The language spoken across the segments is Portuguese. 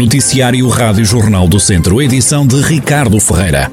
Noticiário Rádio Jornal do Centro, edição de Ricardo Ferreira.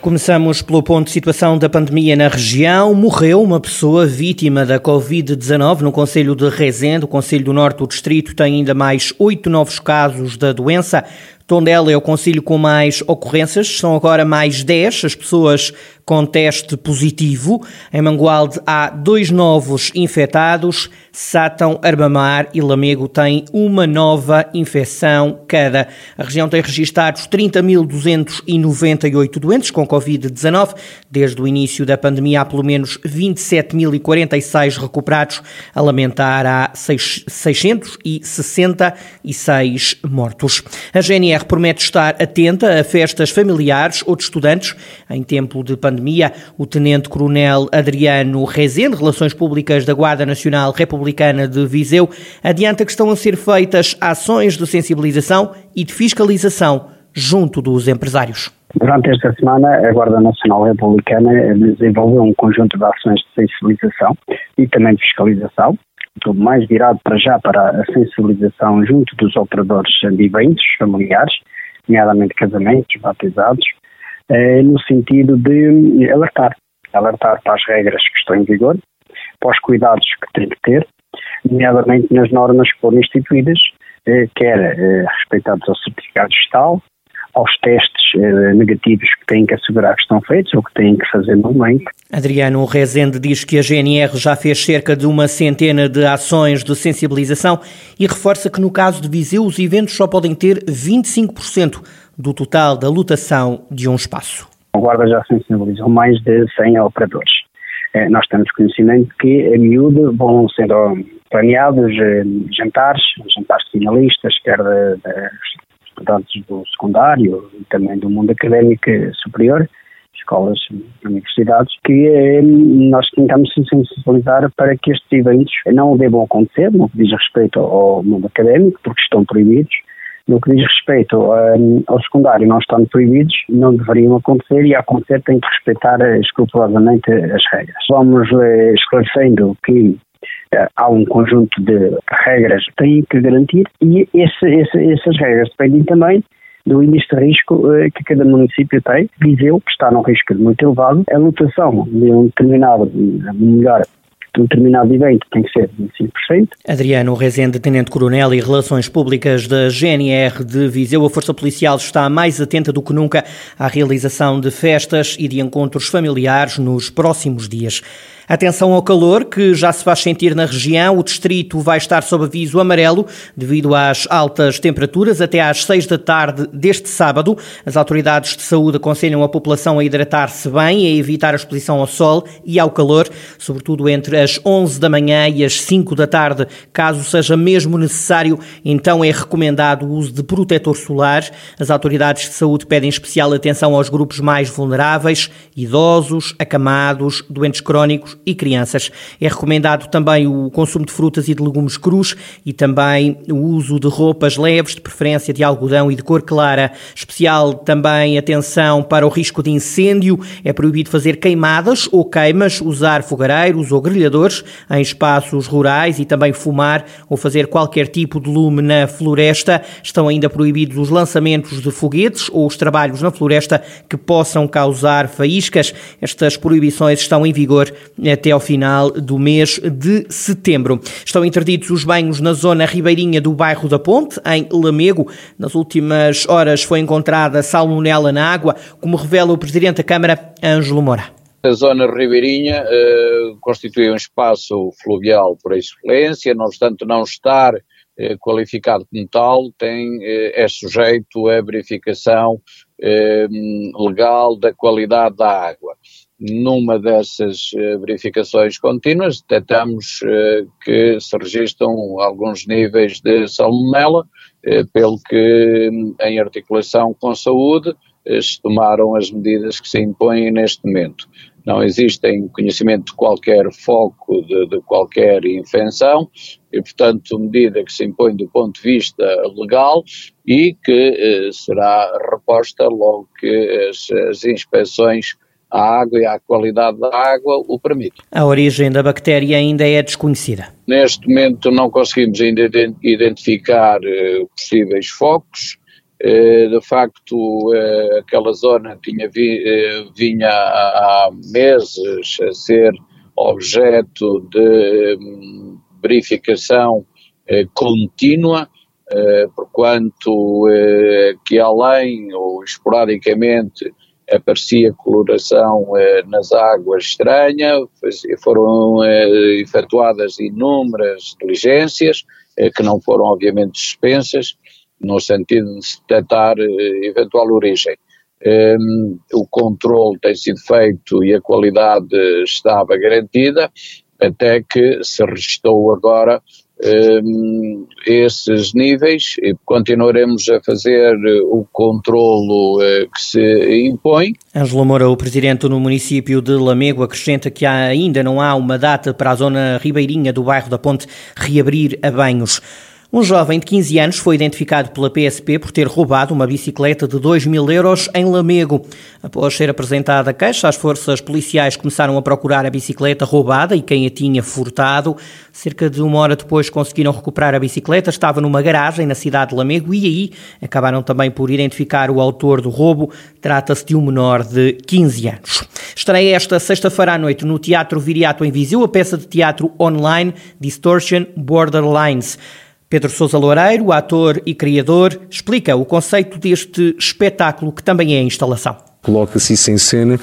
Começamos pelo ponto de situação da pandemia na região. Morreu uma pessoa vítima da Covid-19 no Conselho de Rezende. O Conselho do Norte do Distrito tem ainda mais oito novos casos da doença. Tondela é o conselho com mais ocorrências, são agora mais 10 as pessoas com teste positivo. Em Mangualde há dois novos infectados. Sátão, Arbamar e Lamego têm uma nova infecção cada. A região tem registados 30.298 doentes com Covid-19. Desde o início da pandemia há pelo menos 27.046 recuperados. A lamentar há 666 mortos. A GNR promete estar atenta a festas familiares ou de estudantes em tempo de pandemia. O Tenente-Coronel Adriano Rezende, Relações Públicas da Guarda Nacional Republicana de Viseu, adianta que estão a ser feitas ações de sensibilização e de fiscalização junto dos empresários. Durante esta semana, a Guarda Nacional Republicana desenvolveu um conjunto de ações de sensibilização e também de fiscalização, tudo mais virado para já para a sensibilização junto dos operadores de eventos familiares, nomeadamente casamentos, batizados, eh, no sentido de alertar, alertar para as regras que estão em vigor, para os cuidados que tem que ter, nomeadamente nas normas que foram instituídas, eh, quer eh, respeitados ao certificado digital, aos testes eh, negativos que têm que assegurar que estão feitos ou que têm que fazer no momento. Adriano Rezende diz que a GNR já fez cerca de uma centena de ações de sensibilização e reforça que no caso de Viseu os eventos só podem ter 25% do total da lotação de um espaço. A Guarda já sensibilizou mais de 100 operadores. Eh, nós temos conhecimento que a miúdo vão sendo planeados eh, jantares, jantares finalistas, quer de, de estudantes do secundário e também do mundo académico superior, escolas e universidades, que eh, nós tentamos sensibilizar para que estes eventos não devam acontecer, no que diz respeito ao mundo académico, porque estão proibidos, no que diz respeito um, ao secundário, não estão proibidos, não deveriam acontecer e a acontecer tem que respeitar escrupulosamente as regras. Vamos esclarecendo que há um conjunto de regras que têm que garantir e esse, esse, essas regras dependem também do índice de risco uh, que cada município tem. Viseu, que está num risco muito elevado, a lotação de um determinado, melhor, de um determinado evento tem que ser de 25%. Adriano Rezende, Tenente-Coronel e Relações Públicas da GNR de Viseu, a Força Policial está mais atenta do que nunca à realização de festas e de encontros familiares nos próximos dias. Atenção ao calor que já se faz sentir na região. O distrito vai estar sob aviso amarelo devido às altas temperaturas até às 6 da tarde deste sábado. As autoridades de saúde aconselham a população a hidratar-se bem e a evitar a exposição ao sol e ao calor, sobretudo entre as 11 da manhã e as 5 da tarde. Caso seja mesmo necessário, então é recomendado o uso de protetor solar. As autoridades de saúde pedem especial atenção aos grupos mais vulneráveis, idosos, acamados, doentes crónicos e crianças. É recomendado também o consumo de frutas e de legumes crus e também o uso de roupas leves, de preferência de algodão e de cor clara. Especial também atenção para o risco de incêndio. É proibido fazer queimadas ou queimas, usar fogareiros ou grelhadores em espaços rurais e também fumar ou fazer qualquer tipo de lume na floresta. Estão ainda proibidos os lançamentos de foguetes ou os trabalhos na floresta que possam causar faíscas. Estas proibições estão em vigor até ao final do mês de setembro. Estão interditos os banhos na zona ribeirinha do bairro da Ponte, em Lamego. Nas últimas horas foi encontrada salmonela na água, como revela o Presidente da Câmara, Ângelo Moura. A zona ribeirinha uh, constitui um espaço fluvial por excelência, não obstante não estar uh, qualificado como tal, tem, uh, é sujeito à verificação legal da qualidade da água numa dessas uh, verificações contínuas, detectamos uh, que se registram alguns níveis de salmonela, uh, pelo que, em articulação com saúde, se tomaram as medidas que se impõem neste momento. Não existem conhecimento de qualquer foco de, de qualquer infecção e, portanto, medida que se impõe do ponto de vista legal e que será reposta logo que as, as inspeções a água e a qualidade da água o permite. A origem da bactéria ainda é desconhecida. Neste momento não conseguimos ainda identificar uh, possíveis focos. Uh, de facto, uh, aquela zona tinha vi, vinha há, meses a ser objeto de um, verificação contínua, porquanto que além ou esporadicamente aparecia coloração eh, nas águas estranha, foram eh, efetuadas inúmeras diligências, eh, que não foram obviamente dispensas, no sentido de se detectar eh, eventual origem. Um, o controle tem sido feito e a qualidade estava garantida, até que se restou agora um, esses níveis e continuaremos a fazer o controlo uh, que se impõe. Ângelo Moura, o presidente no município de Lamego, acrescenta que ainda não há uma data para a zona ribeirinha do bairro da Ponte reabrir a banhos. Um jovem de 15 anos foi identificado pela PSP por ter roubado uma bicicleta de 2 mil euros em Lamego. Após ser apresentada a queixa, as forças policiais começaram a procurar a bicicleta roubada e quem a tinha furtado. Cerca de uma hora depois conseguiram recuperar a bicicleta, estava numa garagem na cidade de Lamego e aí acabaram também por identificar o autor do roubo. Trata-se de um menor de 15 anos. Estreia esta sexta-feira à noite no Teatro Viriato em Viseu a peça de teatro online Distortion Borderlines. Pedro Sousa Loureiro, ator e criador, explica o conceito deste espetáculo que também é instalação. Coloca-se isso em cena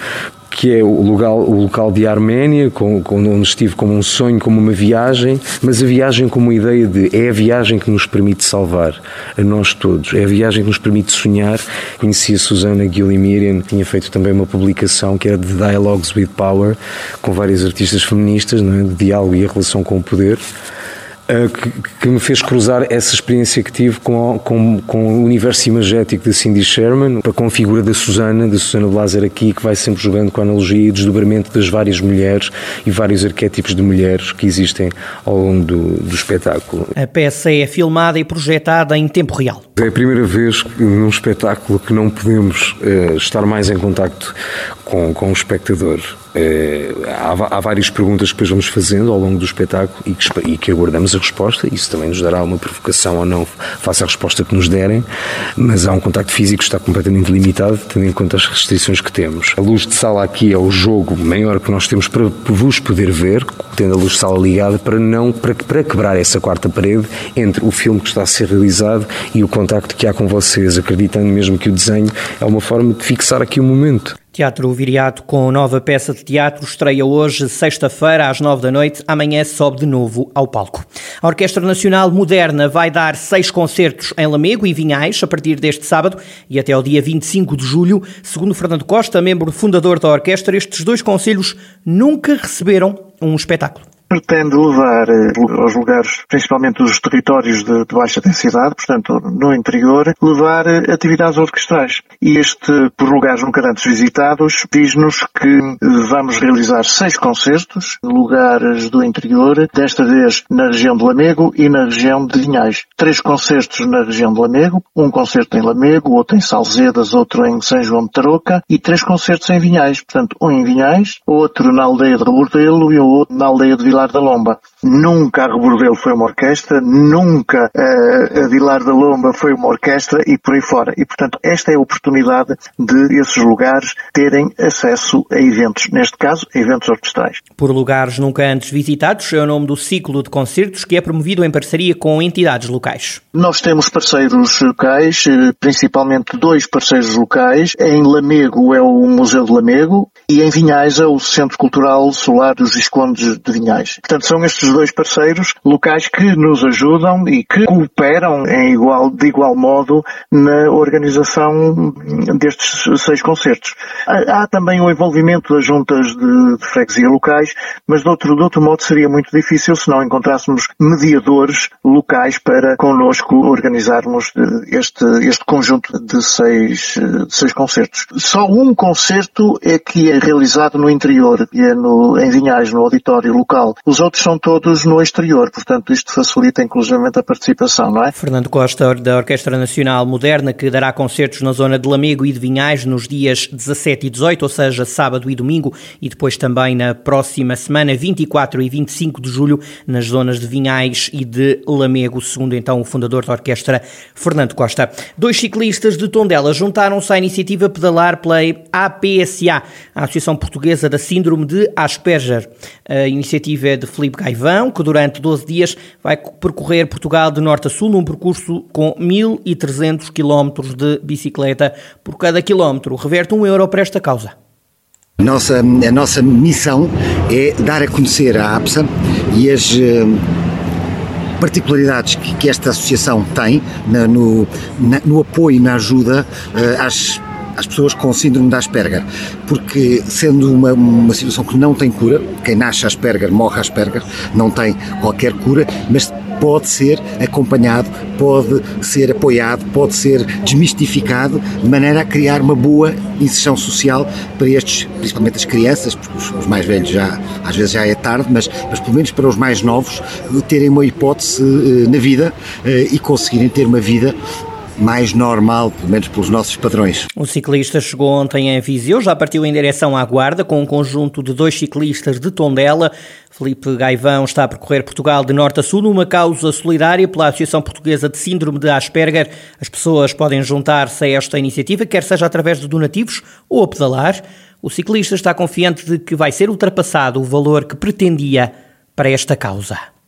que é o local, o local de Arménia, com, com, onde estive como um sonho, como uma viagem, mas a viagem como uma ideia de é a viagem que nos permite salvar, a nós todos, é a viagem que nos permite sonhar. Conheci a Susana Guillemirian, tinha feito também uma publicação que era de Dialogues with Power, com várias artistas feministas, não é? de diálogo e a relação com o poder. Eh, que, me fez cruzar essa experiência que tive com, com, com o universo imagético de Cindy Sherman, com a figura da Susana, da Susana Blaser aqui, que vai sempre jogando com a analogia e desdobramento das várias mulheres e vários arquétipos de mulheres que existem ao longo do, do espetáculo. A peça é filmada e projetada em tempo real. É a primeira vez num espetáculo que não podemos uh, estar mais em contacto com, com o espectador. É, há, há, várias perguntas que depois vamos fazendo ao longo do espetáculo e que, e que, aguardamos a resposta. Isso também nos dará uma provocação ou não, face à resposta que nos derem. Mas há um contacto físico que está completamente limitado, tendo em conta as restrições que temos. A luz de sala aqui é o jogo maior que nós temos para vos poder ver, tendo a luz de sala ligada, para, não, para, para quebrar essa quarta parede entre o filme que está a ser realizado e o contacto que há com vocês, acreditando mesmo que o desenho é uma forma de fixar aqui o momento. Teatro Viriato com nova peça de teatro estreia hoje, sexta-feira, às nove da noite. Amanhã sobe de novo ao palco. A Orquestra Nacional Moderna vai dar seis concertos em Lamego e Vinhais a partir deste sábado e até ao dia 25 de julho. Segundo Fernando Costa, membro fundador da orquestra, estes dois conselhos nunca receberam um espetáculo pretende levar eh, aos lugares, principalmente os territórios de, de, baixa densidade, portanto no interior, levar eh, atividades orquestrais. E este, por lugares nunca antes visitados, diz-nos que eh, vamos realizar seis concertos em lugares do interior, desta vez na região de Lamego e na região de Vinhais. Três concertos na região de Lamego, um concerto em Lamego, outro em Salzedas, outro em São João de Tarouca e três concertos em Vinhais. Portanto, um em Vinhais, outro na aldeia de Rebordelo e outro na aldeia de Vila Vilar da Lomba. Nunca a Rebordelo foi uma orquestra, nunca uh, a Vilar da Lomba foi uma orquestra e por aí fora. E, portanto, esta é a oportunidade de esses lugares terem acesso a eventos, neste caso, a eventos orquestrais. Por lugares nunca antes visitados, é o nome do ciclo de concertos que é promovido em parceria com entidades locais. Nós temos parceiros locais, eh, principalmente dois parceiros locais. Em Lamego é o Museu de Lamego e em Vinhais é o Centro Cultural Solar dos Viscondes de Vinhais locais. Portanto, são estes dois parceiros locais que nos ajudam e que cooperam em igual, de igual modo na organização destes seis concertos. Há, há também o envolvimento das juntas de, de freguesia locais, mas de outro, de outro modo seria muito difícil se não encontrássemos mediadores locais para connosco organizarmos este, este conjunto de seis, de seis concertos. Só um concerto é que é realizado no interior, é no, em Vinhais, no auditório local Os outros são todos no exterior, portanto isto facilita inclusivamente a participação, não é? Fernando Costa, da Orquestra Nacional Moderna, que dará concertos na zona de Lamego e de Vinhais nos dias 17 e 18, ou seja, sábado e domingo, e depois também na próxima semana, 24 e 25 de julho, nas zonas de Vinhais e de Lamego, segundo então o fundador da orquestra, Fernando Costa. Dois ciclistas de Tondela juntaram-se à iniciativa Pedalar Play APSA, a Associação Portuguesa da Síndrome de Asperger. A iniciativa é de Felipe Gaivão, que durante 12 dias vai percorrer Portugal de norte a sul num percurso com 1.300 quilómetros de bicicleta por cada quilómetro. Reverte um euro para esta causa. Nossa, a nossa missão é dar a conhecer a APSA e as eh, particularidades que, esta associação tem no, no apoio e na ajuda uh, às às pessoas com síndrome de Asperger, porque sendo uma, uma situação que não tem cura, quem nasce Asperger morre Asperger, não tem qualquer cura, mas pode ser acompanhado, pode ser apoiado, pode ser desmistificado, de maneira a criar uma boa inserção social para estes, principalmente as crianças, porque os, mais velhos já, às vezes já é tarde, mas, mas pelo menos para os mais novos, terem uma hipótese uh, na vida uh, e conseguirem ter uma vida mais normal, pelo menos pelos nossos padrões. O ciclista chegou ontem em Viseu, já partiu em direção à Guarda com um conjunto de dois ciclistas de Tondela. Felipe Gaivão está a percorrer Portugal de norte a sul numa causa solidária pela Associação Portuguesa de Síndrome de Asperger. As pessoas podem juntar-se a esta iniciativa, quer seja através de donativos ou a pedalar. O ciclista está confiante de que vai ser ultrapassado o valor que pretendia para esta causa.